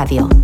Radio.